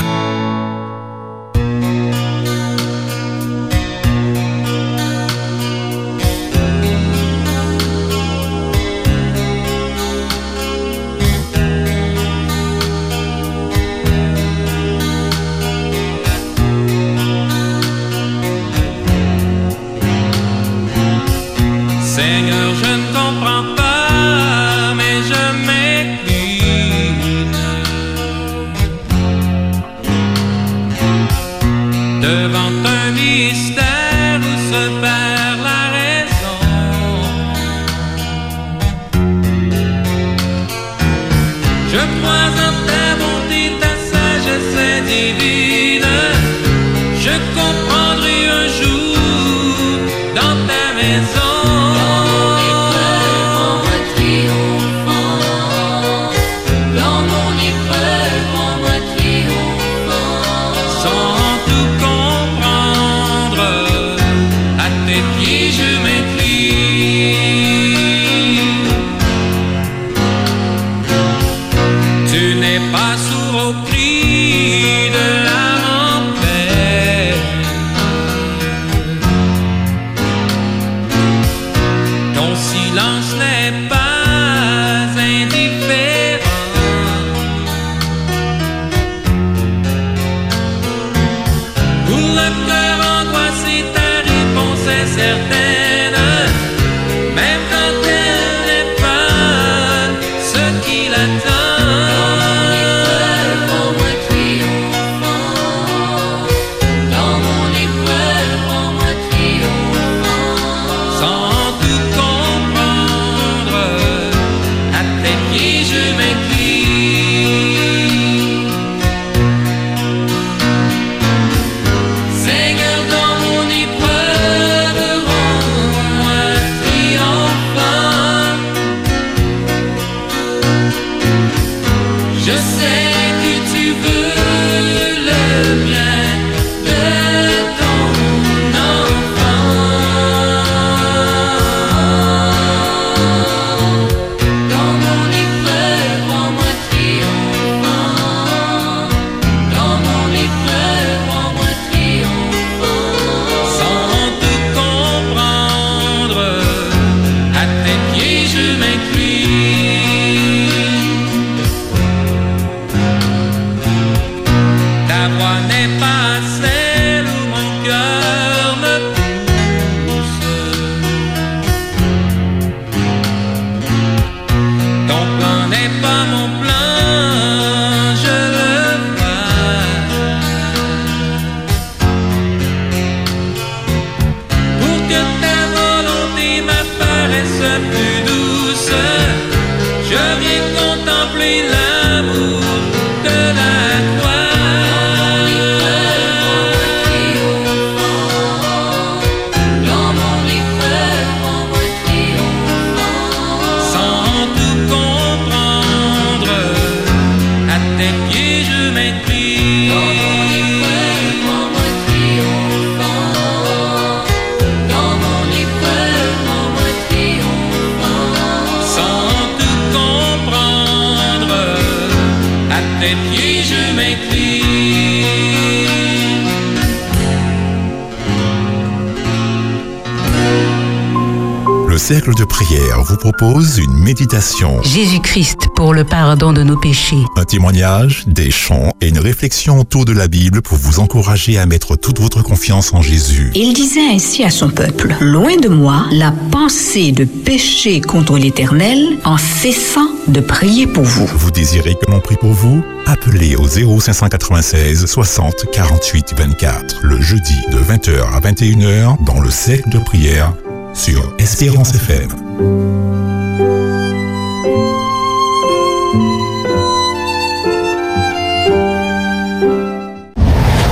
Cercle de prière vous propose une méditation, Jésus-Christ pour le pardon de nos péchés. un témoignage, des chants et une réflexion autour de la Bible pour vous encourager à mettre toute votre confiance en Jésus. Il disait ainsi à son peuple, Loin de moi la pensée de pécher contre l'Éternel en cessant de prier pour vous. Vous désirez que l'on prie pour vous? Appelez au 0596 60 48 24 le jeudi de 20h à 21h dans le cercle de prière sur Espérance FM.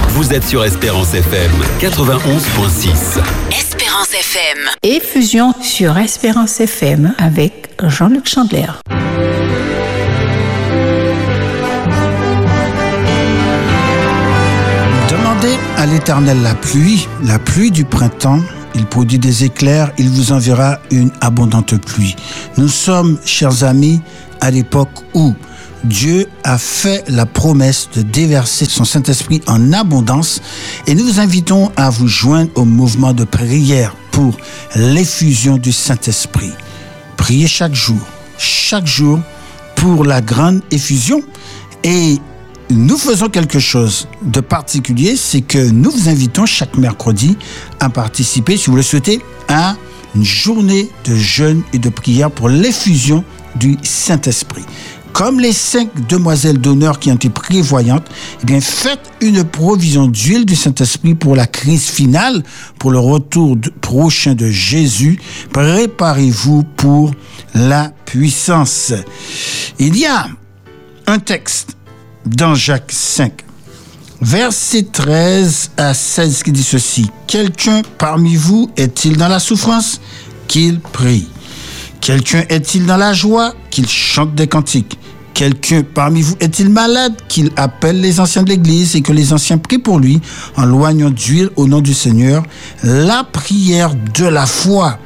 Vous êtes sur Espérance FM 91.6. Espérance FM. Et fusion sur Espérance FM avec Jean-Luc Chandler. Demandez à l'Éternel la pluie, la pluie du printemps. Il produit des éclairs, il vous enverra une abondante pluie. Nous sommes, chers amis, à l'époque où Dieu a fait la promesse de déverser son Saint-Esprit en abondance et nous vous invitons à vous joindre au mouvement de prière pour l'effusion du Saint-Esprit. Priez chaque jour, chaque jour pour la grande effusion et nous faisons quelque chose de particulier, c'est que nous vous invitons chaque mercredi à participer, si vous le souhaitez, à une journée de jeûne et de prière pour l'effusion du Saint-Esprit. Comme les cinq demoiselles d'honneur qui ont été prévoyantes, eh bien, faites une provision d'huile du Saint-Esprit pour la crise finale, pour le retour prochain de Jésus. Préparez-vous pour la puissance. Il y a un texte dans Jacques 5, verset 13 à 16 qui dit ceci. Quelqu'un parmi vous est-il dans la souffrance? Qu'il prie. Quelqu'un est-il dans la joie? Qu'il chante des cantiques. Quelqu'un parmi vous est-il malade? Qu'il appelle les anciens de l'Église et que les anciens prient pour lui en loignant d'huile au nom du Seigneur. La prière de la foi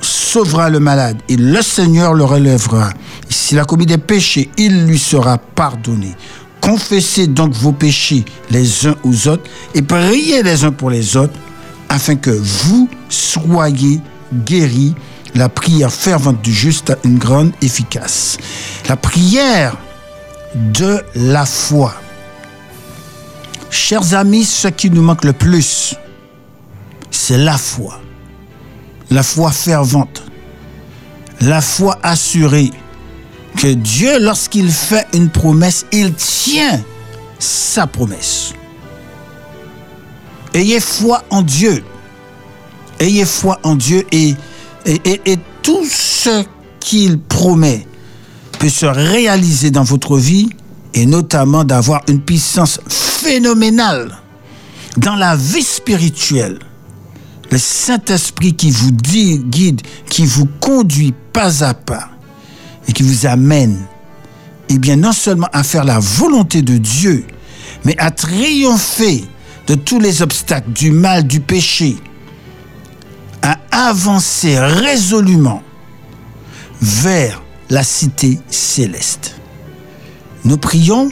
sauvera le malade et le Seigneur le relèvera. S'il a commis des péchés, il lui sera pardonné. Confessez donc vos péchés les uns aux autres et priez les uns pour les autres afin que vous soyez guéris. La prière fervente du juste a une grande efficace. La prière de la foi. Chers amis, ce qui nous manque le plus, c'est la foi. La foi fervente. La foi assurée que Dieu, lorsqu'il fait une promesse, il tient sa promesse. Ayez foi en Dieu. Ayez foi en Dieu et, et, et- tout ce qu'il promet peut se réaliser dans votre vie et notamment d'avoir une puissance phénoménale dans la vie spirituelle. Le Saint-Esprit qui vous guide, qui vous conduit pas à pas et qui vous amène, eh non seulement à faire la volonté de Dieu, mais à triompher de tous les obstacles, du mal, du péché, à avancer résolument vers la cité céleste. Nous prions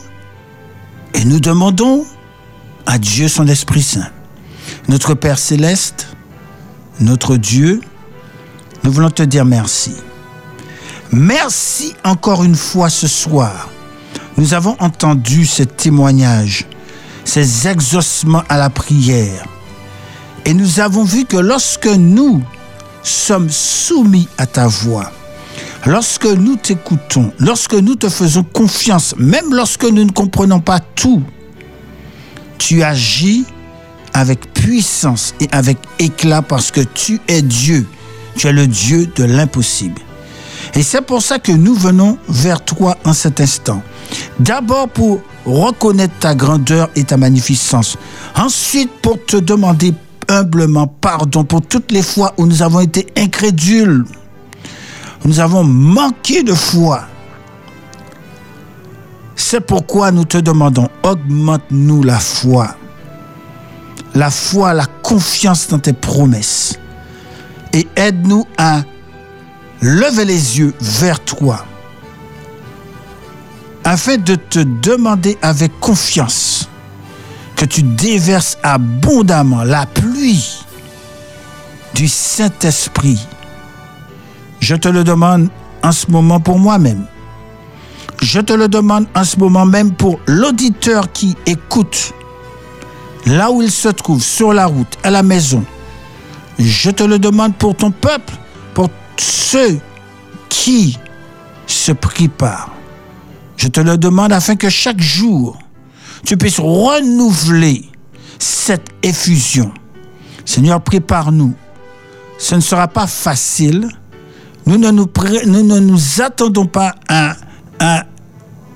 et nous demandons à Dieu son Esprit Saint. Notre Père céleste, notre Dieu, nous voulons te dire merci. Merci encore une fois ce soir. Nous avons entendu ces témoignages, ces exaucements à la prière. Et nous avons vu que lorsque nous sommes soumis à ta voix, lorsque nous t'écoutons, lorsque nous te faisons confiance, même lorsque nous ne comprenons pas tout, tu agis avec puissance et avec éclat parce que tu es Dieu. Tu es le Dieu de l'impossible. Et c'est pour ça que nous venons vers toi en cet instant. D'abord pour reconnaître ta grandeur et ta magnificence. Ensuite pour te demander humblement pardon pour toutes les fois où nous avons été incrédules. Nous avons manqué de foi. C'est pourquoi nous te demandons, augmente-nous la foi. La foi, la confiance dans tes promesses. Et aide-nous à lever les yeux vers toi afin de te demander avec confiance que tu déverses abondamment la pluie du Saint-Esprit. Je te le demande en ce moment pour moi-même. Je te le demande en ce moment même pour l'auditeur qui écoute, là où il se trouve, sur la route, à la maison. Je te le demande pour ton peuple, ceux qui se préparent. Je te le demande afin que chaque jour, tu puisses renouveler cette effusion. Seigneur, prépare-nous. Ce ne sera pas facile. Nous ne nous, attendons pas à,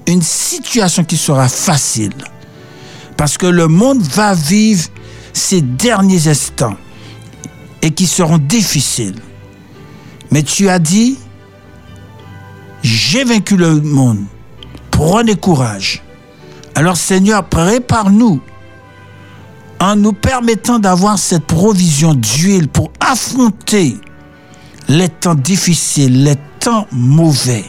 une situation qui sera facile. Parce que le monde va vivre ces derniers instants et qui seront difficiles. Mais tu as dit, j'ai vaincu le monde. Prenez courage. Alors Seigneur, prépare-nous en nous permettant d'avoir cette provision d'huile pour affronter les temps difficiles, les temps mauvais.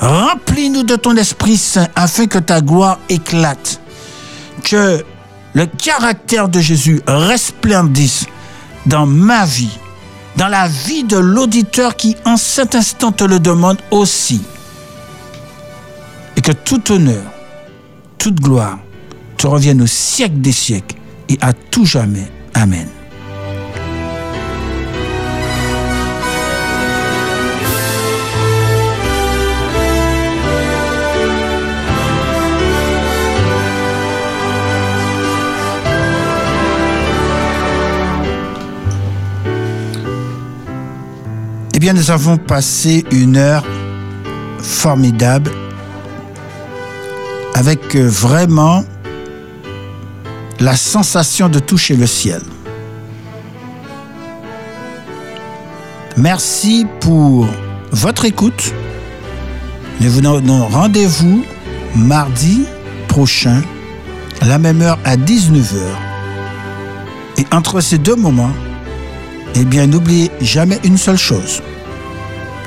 Remplis-nous de ton Esprit Saint afin que ta gloire éclate, que le caractère de Jésus resplendisse dans ma vie, dans la vie de l'auditeur qui en cet instant te le demande aussi. Et que tout honneur, toute gloire te revienne au siècle des siècles et à tout jamais. Amen. Bien, nous avons passé une heure formidable avec euh, vraiment la sensation de toucher le ciel. Merci pour votre écoute. Nous vous donnons rendez-vous mardi prochain, à la même heure à 19h. Et entre ces deux moments, eh bien, n'oubliez jamais une seule chose.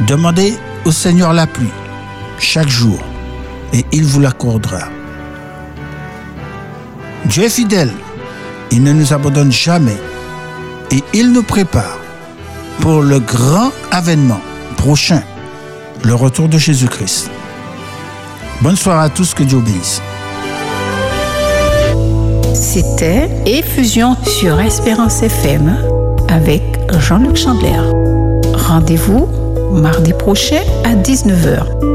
Demandez au Seigneur la pluie chaque jour et il vous l'accordera. Dieu est fidèle. Il ne nous abandonne jamais et il nous prépare pour le grand avènement prochain, le retour de Jésus-Christ. Bonne soirée à tous, que Dieu bénisse. C'était Effusion sur Espérance FM avec Jean-Luc Chandler. Rendez-vous mardi prochain à 19h.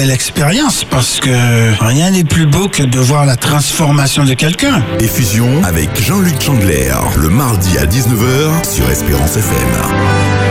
belle expérience parce que rien n'est plus beau que de voir la transformation de quelqu'un. Effusion avec Jean-Luc Chandler, le mardi à 19h sur Espérance FM.